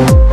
you